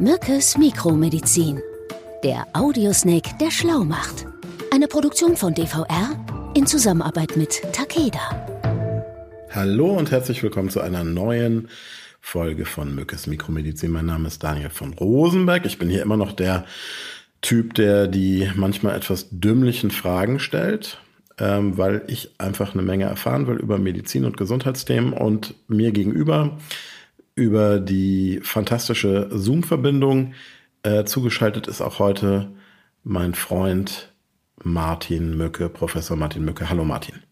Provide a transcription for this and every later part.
Mückes Mikromedizin. Der Audiosnake, der schlau macht. Eine Produktion von DVR in Zusammenarbeit mit Takeda. Hallo und herzlich willkommen zu einer neuen Folge von Mückes Mikromedizin. Mein Name ist Daniel von Rosenberg. Ich bin hier immer noch der Typ, der die manchmal etwas dümmlichen Fragen stellt, ähm, weil ich einfach eine Menge erfahren will über Medizin und Gesundheitsthemen und mir gegenüber über die fantastische Zoom-Verbindung. Äh, zugeschaltet ist auch heute mein Freund Martin Mücke, Professor Martin Mücke. Hallo Martin.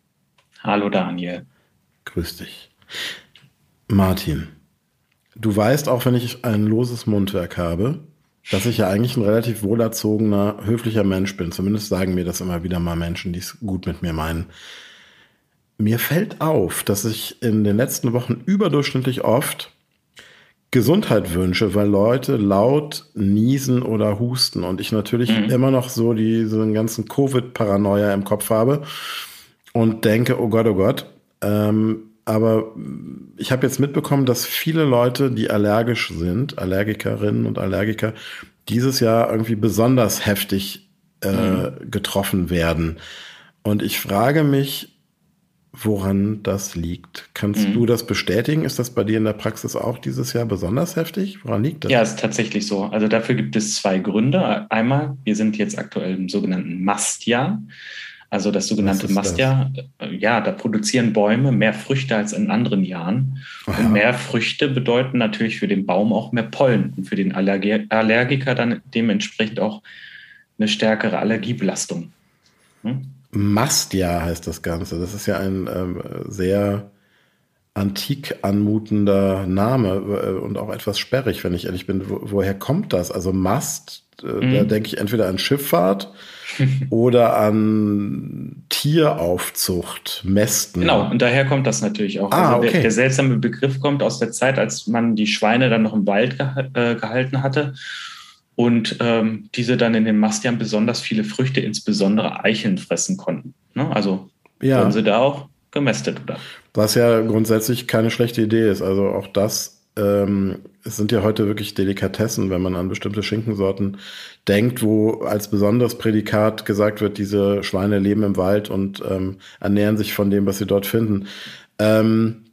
Hallo Daniel. Grüß dich. Martin, du weißt auch, wenn ich ein loses Mundwerk habe, dass ich ja eigentlich ein relativ wohlerzogener, höflicher Mensch bin. Zumindest sagen mir das immer wieder mal Menschen, die es gut mit mir meinen. Mir fällt auf, dass ich in den letzten Wochen überdurchschnittlich oft Gesundheit wünsche, weil Leute laut niesen oder husten und ich natürlich mhm. immer noch so diesen ganzen Covid-Paranoia im Kopf habe und denke, oh Gott, oh Gott. Ähm, aber ich habe jetzt mitbekommen, dass viele Leute, die allergisch sind, Allergikerinnen und Allergiker, dieses Jahr irgendwie besonders heftig äh, mhm. getroffen werden. Und ich frage mich, woran das liegt. Kannst mhm. du das bestätigen? Ist das bei dir in der Praxis auch dieses Jahr besonders heftig? Woran liegt das? Ja, ist tatsächlich so. Also dafür gibt es zwei Gründe. Einmal, wir sind jetzt aktuell im sogenannten Mastjahr. Also das sogenannte Mastjahr? Äh, ja, da produzieren Bäume mehr Früchte als in anderen Jahren. Aha. Und mehr Früchte bedeuten natürlich für den Baum auch mehr Pollen und für den Allerg Allergiker dann dementsprechend auch eine stärkere Allergiebelastung. Hm? Mastjahr heißt das Ganze. Das ist ja ein ähm, sehr antik anmutender Name äh, und auch etwas sperrig, wenn ich ehrlich bin. Wo, woher kommt das? Also Mast, äh, mhm. da denke ich entweder an Schifffahrt oder an Tieraufzucht, Mästen. Genau, und daher kommt das natürlich auch. Ah, also der, okay. der, seltsame Begriff kommt aus der Zeit, als man die Schweine dann noch im Wald äh, gehalten hatte und ähm, diese dann in den Mastjahren besonders viele Früchte, insbesondere Eicheln, fressen konnten. Ne? Also ja. wurden sie da auch gemästet, oder? Was ja grundsätzlich keine schlechte Idee ist. Also auch das ähm, es sind ja heute wirklich Delikatessen, wenn man an bestimmte Schinkensorten denkt, wo als besonderes Prädikat gesagt wird, diese Schweine leben im Wald und ähm, ernähren sich von dem, was sie dort finden. Ähm,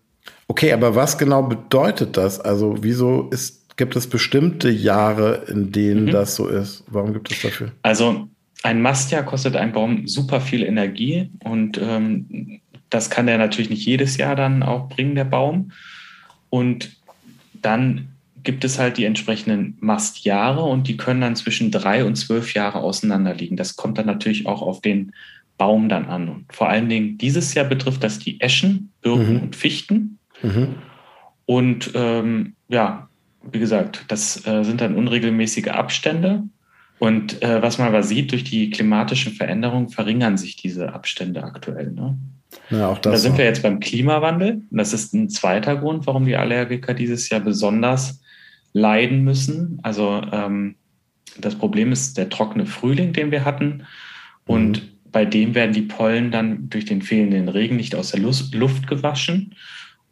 okay, aber was genau bedeutet das? Also wieso ist Gibt es bestimmte Jahre, in denen mhm. das so ist? Warum gibt es dafür? Also ein Mastjahr kostet ein Baum super viel Energie und ähm, das kann der natürlich nicht jedes Jahr dann auch bringen, der Baum. Und dann gibt es halt die entsprechenden Mastjahre und die können dann zwischen drei und zwölf Jahre auseinander liegen. Das kommt dann natürlich auch auf den Baum dann an. Und vor allen Dingen dieses Jahr betrifft das die Eschen, Birken mhm. und Fichten. Mhm. Und ähm, ja, wie gesagt, das äh, sind dann unregelmäßige Abstände. Und äh, was man aber sieht, durch die klimatischen Veränderungen verringern sich diese Abstände aktuell. Ne? Ja, da sind auch. wir jetzt beim Klimawandel. Das ist ein zweiter Grund, warum die Allergiker dieses Jahr besonders leiden müssen. Also ähm, das Problem ist der trockene Frühling, den wir hatten. Und mhm. bei dem werden die Pollen dann durch den fehlenden Regen nicht aus der Luft gewaschen.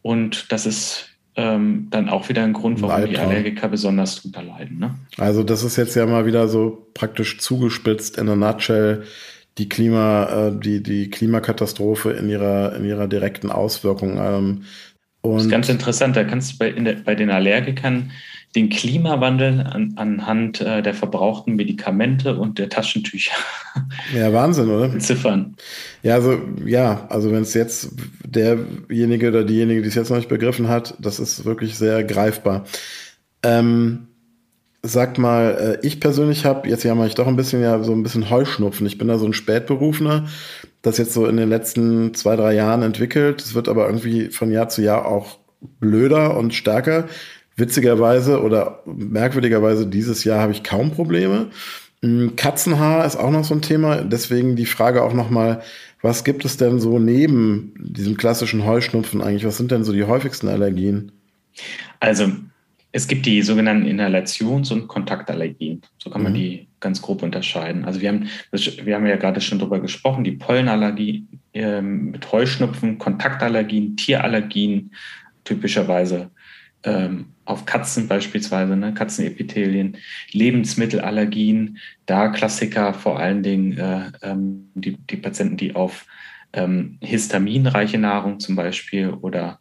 Und das ist ähm, dann auch wieder ein Grund, warum Leibtraum. die Allergiker besonders drunter leiden. Ne? Also das ist jetzt ja mal wieder so praktisch zugespitzt in der Nutshell die Klima, äh, die, die Klimakatastrophe in ihrer, in ihrer direkten Auswirkung. Ähm, und das ist ganz interessant. Da kannst du bei, der, bei den Allergikern den Klimawandel an, anhand äh, der verbrauchten Medikamente und der Taschentücher. Ja, Wahnsinn, oder? Ziffern. Ja, also, ja, also wenn es jetzt derjenige oder diejenige, die es jetzt noch nicht begriffen hat, das ist wirklich sehr greifbar. Ähm, sag mal, äh, ich persönlich habe, jetzt ja mal ich doch ein bisschen ja so ein bisschen Heuschnupfen. Ich bin da so ein Spätberufener, das jetzt so in den letzten zwei, drei Jahren entwickelt. Es wird aber irgendwie von Jahr zu Jahr auch blöder und stärker. Witzigerweise oder merkwürdigerweise dieses Jahr habe ich kaum Probleme. Mm, Katzenhaar ist auch noch so ein Thema. Deswegen die Frage auch noch mal, was gibt es denn so neben diesem klassischen Heuschnupfen eigentlich? Was sind denn so die häufigsten Allergien? Also es gibt die sogenannten Inhalations- und Kontaktallergien. So kann man mhm. die ganz grob unterscheiden. Also wir haben, wir haben ja gerade schon darüber gesprochen, die Pollenallergie äh, mit Heuschnupfen, Kontaktallergien, Tierallergien typischerweise ähm, auf Katzen beispielsweise, ne? Katzenepithelien, Lebensmittelallergien, da Klassiker vor allen Dingen äh, ähm, die, die Patienten, die auf ähm, histaminreiche Nahrung zum Beispiel oder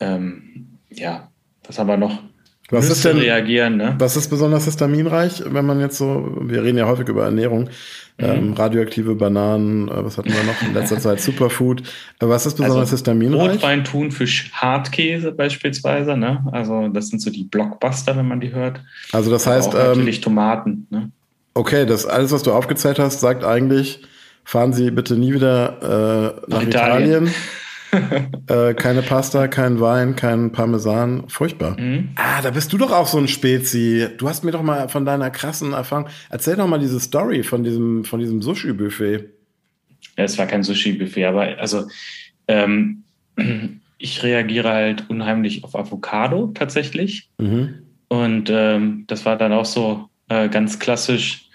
ähm, ja, was haben wir noch? Was ist denn, reagieren, ne? was ist besonders histaminreich, wenn man jetzt so, wir reden ja häufig über Ernährung, ähm, radioaktive Bananen, äh, was hatten wir noch in letzter Zeit, Superfood. Äh, was ist besonders Also histaminreich? Rotwein, Thunfisch, Hartkäse beispielsweise, ne? Also das sind so die Blockbuster, wenn man die hört. Also das Aber heißt, auch ähm, natürlich Tomaten, ne? okay, das alles, was du aufgezählt hast, sagt eigentlich, fahren Sie bitte nie wieder äh, nach Nach Italien. Italien. äh, keine Pasta, kein Wein, kein Parmesan. Furchtbar. Mhm. Ah, da bist du doch auch so ein Spezi. Du hast mir doch mal von deiner krassen Erfahrung. Erzähl doch mal diese Story von diesem, von diesem Sushi-Buffet. Ja, es war kein Sushi-Buffet, aber also ähm, ich reagiere halt unheimlich auf Avocado tatsächlich. Mhm. Und ähm, das war dann auch so äh, ganz klassisch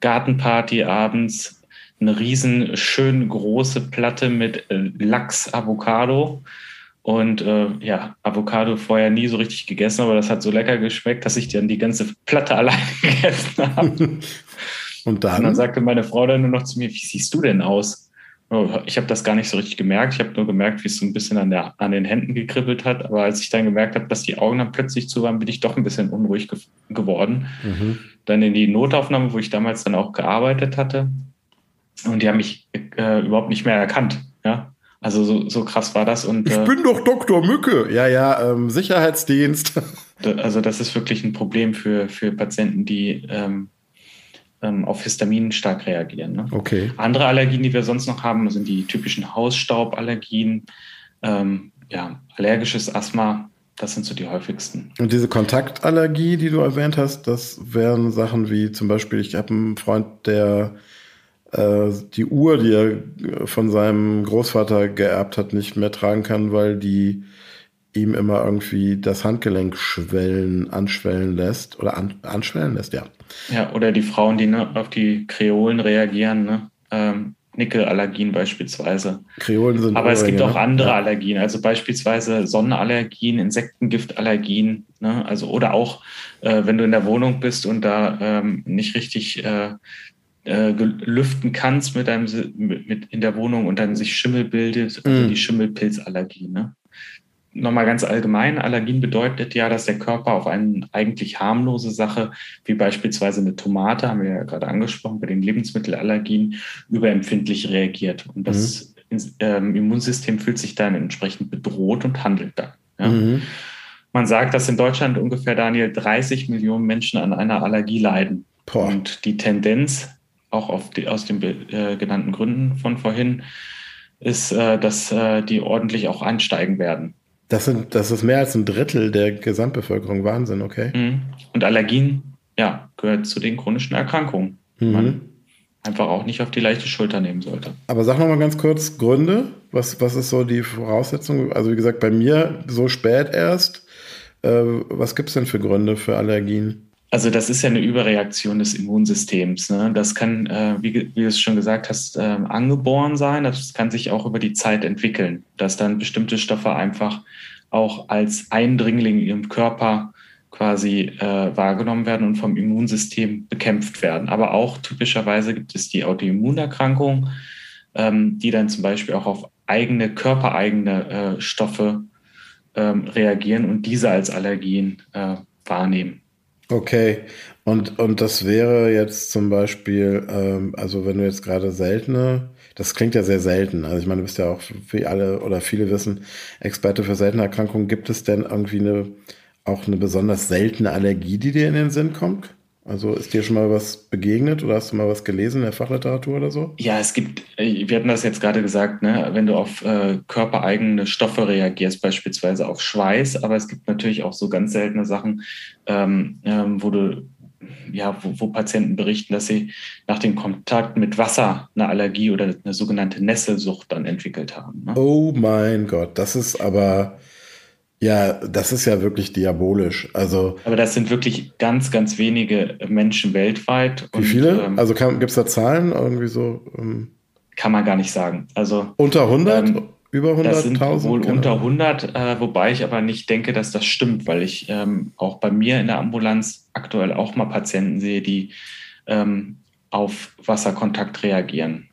Gartenparty abends. Eine riesen, schön große Platte mit äh, Lachs Avocado. Und äh, ja, Avocado vorher nie so richtig gegessen, aber das hat so lecker geschmeckt, dass ich dann die ganze Platte alleine gegessen habe. Und Und dann dann? sagte meine Frau dann nur noch zu mir, wie siehst du denn aus? Oh, Ich habe das gar nicht so richtig gemerkt. Ich habe nur gemerkt, wie es so ein bisschen an, der, an den Händen gekribbelt hat. Aber als ich dann gemerkt habe, dass die Augen dann plötzlich zu waren, bin ich doch ein bisschen unruhig ge geworden. Mhm. Dann in die Notaufnahme, wo ich damals dann auch gearbeitet hatte. Und die haben mich äh, überhaupt nicht mehr erkannt. Ja, also so, so krass war das. Und Ich äh, bin doch Dr. Mücke. Ja, ja, ähm, Sicherheitsdienst. Also das ist wirklich ein Problem für, für Patienten, die ähm, ähm, auf Histamin stark reagieren. Ne? Okay. Andere Allergien, die wir sonst noch haben, sind die typischen Hausstauballergien, ähm, ja, allergisches Asthma, das sind so die häufigsten. Und diese Kontaktallergie, die du erwähnt hast, das wären Sachen wie zum Beispiel, ich habe einen Freund, der die Uhr, die er von seinem Großvater geerbt hat, nicht mehr tragen kann, weil die ihm immer irgendwie das Handgelenk schwellen, anschwellen lässt oder an, anschwellen lässt, ja. Ja, oder die Frauen, die ne, auf die Kreolen reagieren, ne? ähm, Nickelallergien beispielsweise. Kreolen sind Aber es gibt auch andere ne? Allergien, also beispielsweise Sonnenallergien, Insektengiftallergien, ne? also oder auch, äh, wenn du in der Wohnung bist und da ähm, nicht richtig äh, äh, lüften kannst mit deinem mit, mit in der Wohnung und dann sich Schimmel bildet, also Mm. die Schimmelpilzallergie. Ne? Nochmal ganz allgemein, Allergien bedeutet ja, dass der Körper auf eine eigentlich harmlose Sache, wie beispielsweise eine Tomate, haben wir ja gerade angesprochen, bei den Lebensmittelallergien, überempfindlich reagiert. Und das ähm, Immunsystem fühlt sich dann entsprechend bedroht und handelt dann. Ja? Mhm. Man sagt, dass in Deutschland ungefähr, Daniel, 30 Millionen Menschen an einer Allergie leiden. Boah. Und die Tendenz, auch auf die, aus den äh, genannten Gründen von vorhin, ist, äh, dass äh, die ordentlich auch ansteigen werden. Das, sind, das ist mehr als ein Drittel der Gesamtbevölkerung. Wahnsinn, okay. Mhm. Und Allergien, ja, gehört zu den chronischen Erkrankungen. die Mhm. Man einfach auch nicht auf die leichte Schulter nehmen sollte. Aber sag noch mal ganz kurz Gründe. Was, was ist so die Voraussetzung? Also wie gesagt, bei mir so spät erst. Äh, was gibt es denn für Gründe für Allergien? Also das ist ja eine Überreaktion des Immunsystems. Ne? Das kann, äh, wie, wie du es schon gesagt hast, äh, angeboren sein. Das kann sich auch über die Zeit entwickeln, dass dann bestimmte Stoffe einfach auch als Eindringling im Körper quasi äh, wahrgenommen werden und vom Immunsystem bekämpft werden. Aber auch typischerweise gibt es die Autoimmunerkrankung, ähm, die dann zum Beispiel auch auf eigene, körpereigene äh, Stoffe ähm, reagieren und diese als Allergien äh, wahrnehmen. Okay. Und, und das wäre jetzt zum Beispiel, ähm, also wenn du jetzt gerade seltene, das klingt ja sehr selten. Also ich meine, du bist ja auch, wie alle oder viele wissen, Experte für seltene Erkrankungen. Gibt es denn irgendwie eine, auch eine besonders seltene Allergie, die dir in den Sinn kommt? Also ist dir schon mal was begegnet oder hast du mal was gelesen in der Fachliteratur oder so? Ja, es gibt, äh, wir hatten das jetzt gerade gesagt, ne, wenn du auf äh, körpereigene Stoffe reagierst, beispielsweise auf Schweiß, aber es gibt natürlich auch so ganz seltene Sachen, ähm, ähm, wo du ja, wo, wo Patienten berichten, dass sie nach dem Kontakt mit Wasser eine Allergie oder eine sogenannte Nesselsucht dann entwickelt haben. Ne? Oh mein Gott, das ist aber, ja, das ist ja wirklich diabolisch. Also, Aber das sind wirklich ganz, ganz wenige Menschen weltweit. wie viele? ähm, Also gibt es da Zahlen irgendwie so ähm, kann man gar nicht sagen. Also unter 100? Ähm, Über 100.000? Das sind wohl unter 100, äh, wobei ich aber nicht denke, dass das stimmt, weil ich ähm, auch bei mir in der Ambulanz aktuell auch mal Patienten sehe, die ähm, auf Wasserkontakt reagieren.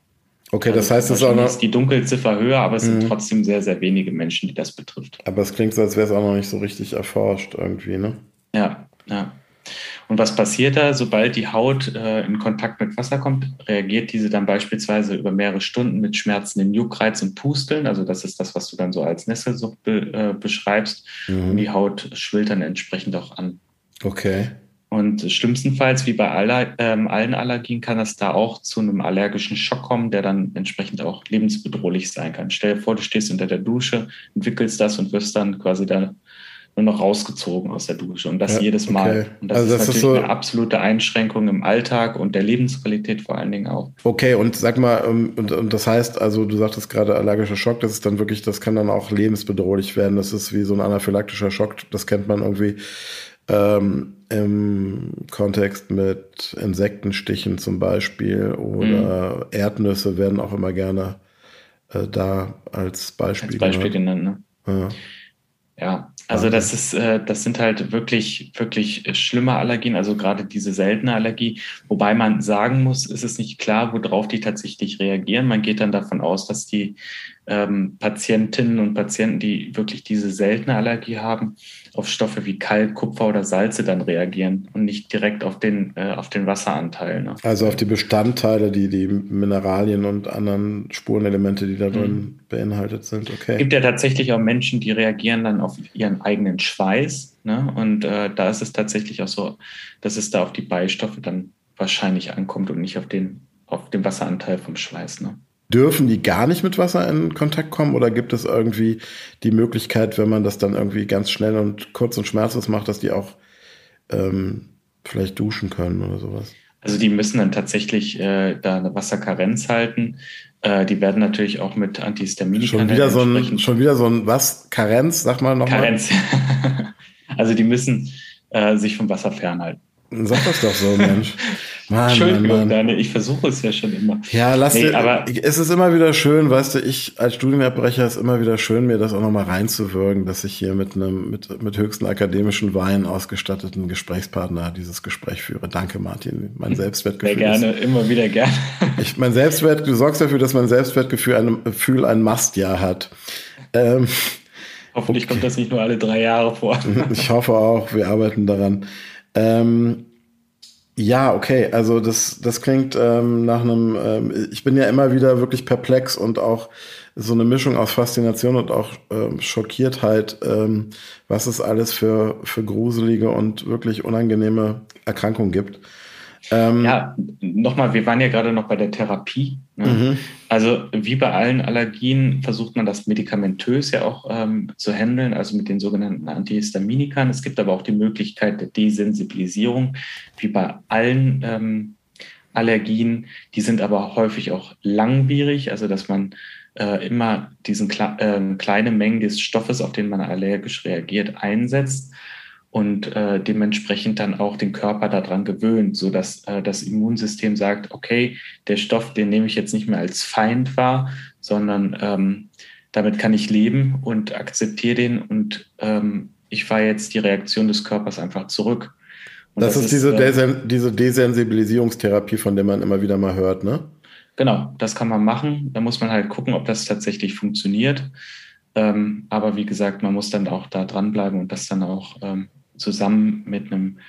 Okay, das also heißt, es ist auch noch. ist die Dunkelziffer höher, aber es mhm. sind trotzdem sehr, sehr wenige Menschen, die das betrifft. Aber es klingt so, als wäre es auch noch nicht so richtig erforscht irgendwie, ne? Ja, ja. Und was passiert da? Sobald die Haut äh, in Kontakt mit Wasser kommt, reagiert diese dann beispielsweise über mehrere Stunden mit Schmerzen im Juckreiz und Pusteln. Also das ist das, was du dann so als Nesselsucht be äh, beschreibst. Mhm. Und die Haut schwillt dann entsprechend auch an. Okay. Und schlimmstenfalls, wie bei aller, ähm, allen Allergien, kann es da auch zu einem allergischen Schock kommen, der dann entsprechend auch lebensbedrohlich sein kann. Stell dir vor, du stehst unter der Dusche, entwickelst das und wirst dann quasi da nur noch rausgezogen aus der Dusche und das ja, jedes Mal. Okay. Und das, also das ist natürlich ist so eine absolute Einschränkung im Alltag und der Lebensqualität vor allen Dingen auch. Okay, und sag mal, ähm, und, und das heißt, also du sagtest gerade allergischer Schock, das ist dann wirklich, das kann dann auch lebensbedrohlich werden. Das ist wie so ein anaphylaktischer Schock, das kennt man irgendwie ähm, im Kontext mit Insektenstichen zum Beispiel oder mhm. Erdnüsse werden auch immer gerne äh, da als Beispiel, als Beispiel genannt. genannt ne? ja. Ja, also das ist, äh, das sind halt wirklich, wirklich schlimme Allergien, also gerade diese seltene Allergie. Wobei man sagen muss, ist es nicht klar, worauf die tatsächlich reagieren. Man geht dann davon aus, dass die ähm, Patientinnen und Patienten, die wirklich diese seltene Allergie haben, auf Stoffe wie Kalk, Kupfer oder Salze dann reagieren und nicht direkt auf den, äh, auf den Wasseranteil. Ne? Also auf die Bestandteile, die, die Mineralien und anderen Spurenelemente, die da drin mhm. beinhaltet sind. Okay. Es gibt ja tatsächlich auch Menschen, die reagieren dann auf ihren eigenen Schweiß. Ne? Und äh, da ist es tatsächlich auch so, dass es da auf die Beistoffe dann wahrscheinlich ankommt und nicht auf den, auf den Wasseranteil vom Schweiß. Ne? Dürfen die gar nicht mit Wasser in Kontakt kommen oder gibt es irgendwie die Möglichkeit, wenn man das dann irgendwie ganz schnell und kurz und schmerzlos macht, dass die auch ähm, vielleicht duschen können oder sowas? Also die müssen dann tatsächlich äh, da eine Wasserkarenz halten. Äh, die werden natürlich auch mit Antihistaminika. Schon wieder so ein, schon wieder so ein was? Karenz, sag mal nochmal. Karenz. also die müssen äh, sich vom Wasser fernhalten. Sag das doch so, Mensch. Mann, Entschuldigung, Mann. Daniel, ich versuche es ja schon immer. Ja, lass nee, dir, aber es ist immer wieder schön, weißt du, ich als Studienabbrecher ist immer wieder schön, mir das auch nochmal reinzuwirken, dass ich hier mit einem, mit, mit höchsten akademischen Wein ausgestatteten Gesprächspartner dieses Gespräch führe. Danke, Martin. Mein Selbstwertgefühl. Sehr gerne, ist, immer wieder gerne. Ich, mein Selbstwert, du sorgst dafür, dass mein Selbstwertgefühl ein, Gefühl ein Mastjahr hat. Ähm, Hoffentlich okay. kommt das nicht nur alle drei Jahre vor. Ich hoffe auch, wir arbeiten daran. Ähm, ja, okay. Also das, das klingt ähm, nach einem. Ähm, ich bin ja immer wieder wirklich perplex und auch so eine Mischung aus Faszination und auch ähm, Schockiertheit, ähm, was es alles für für gruselige und wirklich unangenehme Erkrankungen gibt. Ähm, ja, nochmal, wir waren ja gerade noch bei der Therapie. Ne? Mhm. Also wie bei allen Allergien versucht man das medikamentös ja auch ähm, zu handeln, also mit den sogenannten Antihistaminikern. Es gibt aber auch die Möglichkeit der Desensibilisierung, wie bei allen ähm, Allergien. Die sind aber häufig auch langwierig, also dass man äh, immer diesen äh, kleine Mengen des Stoffes, auf den man allergisch reagiert, einsetzt und äh, dementsprechend dann auch den Körper daran gewöhnt, so dass äh, das Immunsystem sagt, okay, der Stoff, den nehme ich jetzt nicht mehr als Feind wahr, sondern ähm, damit kann ich leben und akzeptiere den und ähm, ich fahre jetzt die Reaktion des Körpers einfach zurück. Das, das, ist diese, äh, diese Desensibilisierungstherapie, von der man immer wieder mal hört, ne? Genau, das kann man machen. Da muss man halt gucken, ob das tatsächlich funktioniert. Ähm, aber wie gesagt, man muss dann auch da dranbleiben und das dann auch ähm, zusammen mit einem,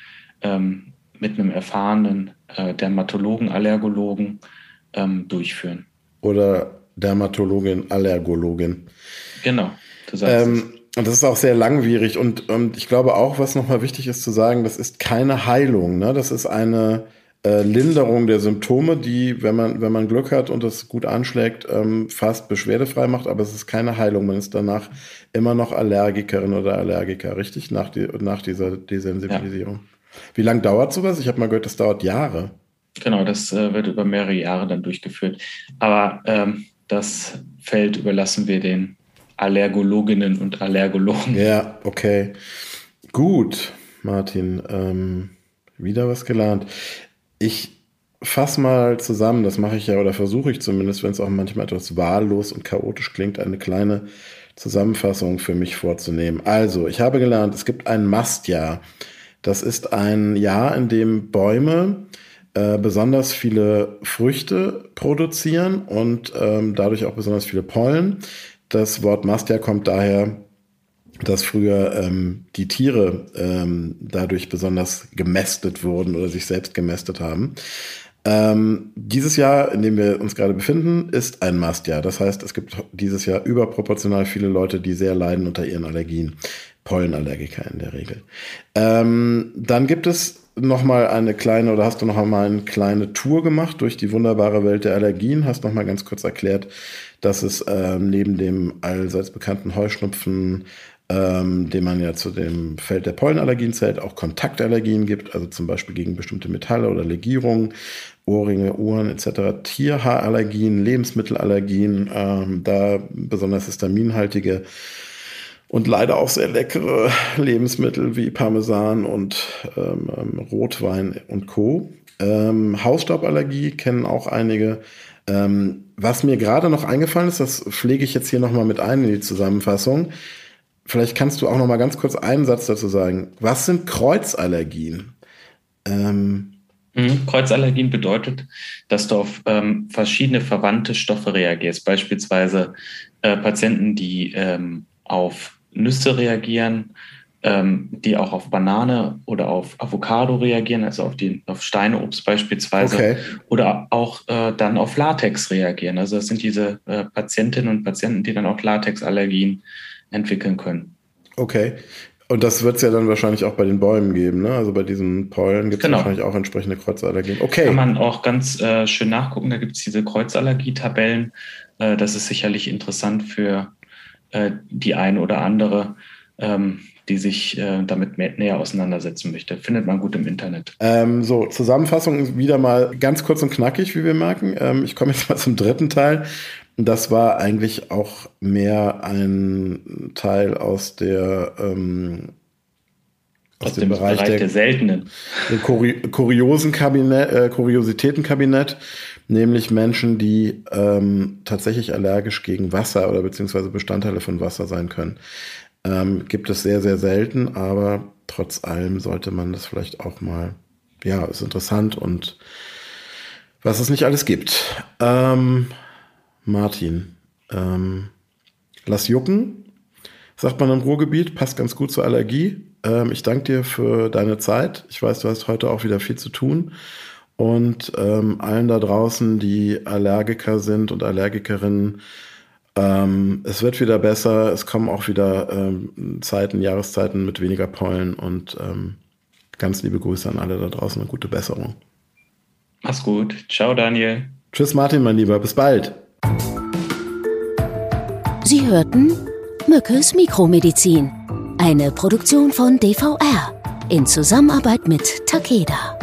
ähm, mit einem erfahrenen äh, Dermatologen, Allergologen ähm, durchführen. Oder Dermatologin, Allergologin. Genau. Ähm, und das ist auch sehr langwierig. Und, und ich glaube auch, was nochmal wichtig ist zu sagen, das ist keine Heilung. Ne? Das ist eine äh, Linderung der Symptome, die, wenn man, wenn man Glück hat und das gut anschlägt, ähm, fast beschwerdefrei macht, aber es ist keine Heilung. Man ist danach immer noch Allergikerin oder Allergiker, richtig? Nach, die, nach dieser Desensibilisierung. Ja. Wie lange dauert sowas? Ich habe mal gehört, das dauert Jahre. Genau, das äh, wird über mehrere Jahre dann durchgeführt. Aber ähm, das Feld überlassen wir den Allergologinnen und Allergologen. Ja, okay. Gut, Martin. Ähm, wieder was gelernt. Ich fasse mal zusammen, das mache ich ja oder versuche ich zumindest, wenn es auch manchmal etwas wahllos und chaotisch klingt, eine kleine Zusammenfassung für mich vorzunehmen. Also, ich habe gelernt, es gibt ein Mastjahr. Das ist ein Jahr, in dem Bäume äh, besonders viele Früchte produzieren und ähm, dadurch auch besonders viele Pollen. Das Wort Mastjahr kommt daher dass früher ähm, die Tiere ähm, dadurch besonders gemästet wurden oder sich selbst gemästet haben. Ähm, dieses Jahr, in dem wir uns gerade befinden, ist ein Mastjahr. Das heißt, es gibt dieses Jahr überproportional viele Leute, die sehr leiden unter ihren Allergien. Pollenallergiker in der Regel. Ähm, dann gibt es noch mal eine kleine oder hast du noch mal eine kleine Tour gemacht durch die wunderbare Welt der Allergien? Hast noch mal ganz kurz erklärt, dass es ähm, neben dem allseits bekannten Heuschnupfen, ähm, den man ja zu dem Feld der Pollenallergien zählt, auch Kontaktallergien gibt, also zum Beispiel gegen bestimmte Metalle oder Legierungen, Ohrringe, Uhren etc., Tierhaarallergien, Lebensmittelallergien, ähm, da besonders histaminhaltige und leider auch sehr leckere Lebensmittel wie Parmesan und ähm, ähm Rotwein und Co. Ähm, Hausstauballergie kennen auch einige. Ähm, was mir gerade noch eingefallen ist, das pflege ich jetzt hier nochmal mit ein in die Zusammenfassung. Vielleicht kannst du auch noch mal ganz kurz einen Satz dazu sagen. Was sind Kreuzallergien? Ähm mhm. Kreuzallergien bedeutet, dass du auf ähm, verschiedene verwandte Stoffe reagierst. Beispielsweise äh, Patienten, die ähm, auf Nüsse reagieren, ähm, die auch auf Banane oder auf Avocado reagieren, also auf, die, auf Steineobst beispielsweise, okay. oder auch äh, dann auf Latex reagieren. Also das sind diese äh, Patientinnen und Patienten, die dann auch Latexallergien entwickeln können. Okay. Und das wird es ja dann wahrscheinlich auch bei den Bäumen geben, ne? Also bei diesen Pollen gibt es genau. wahrscheinlich auch entsprechende Kreuzallergien. Okay. Kann man auch ganz äh, schön nachgucken, da gibt es diese Kreuzallergietabellen. Äh, das ist sicherlich interessant für äh, die eine oder andere, ähm, die sich äh, damit mehr, näher auseinandersetzen möchte. Findet man gut im Internet. Ähm, so, Zusammenfassung wieder mal ganz kurz und knackig, wie wir merken. Ähm, ich komme jetzt mal zum dritten Teil. Das war eigentlich auch mehr ein Teil aus der ähm, aus, aus dem, dem, Bereich, Bereich der, der, seltenen, der Kuri kuriosen Kabinett, äh, Kuriositätenkabinett, nämlich Menschen, die ähm, tatsächlich allergisch gegen Wasser oder beziehungsweise Bestandteile von Wasser sein können. Ähm, gibt es sehr, sehr selten, aber trotz allem sollte man das vielleicht auch mal, ja, ist interessant und was es nicht alles gibt. Ähm, Martin. Ähm, lass jucken, sagt man im Ruhrgebiet, passt ganz gut zur Allergie. Ähm, ich danke dir für deine Zeit. Ich weiß, du hast heute auch wieder viel zu tun. Und ähm, allen da draußen, die Allergiker sind und Allergikerinnen, ähm, es wird wieder besser. Es kommen auch wieder ähm, Zeiten, Jahreszeiten mit weniger Pollen. Und ähm, ganz liebe Grüße an alle da draußen und gute Besserung. Mach's gut. Ciao, Daniel. Tschüss, Martin, mein Lieber. Bis bald. Sie hörten Mückes Mikromedizin, eine Produktion von DVR in Zusammenarbeit mit Takeda.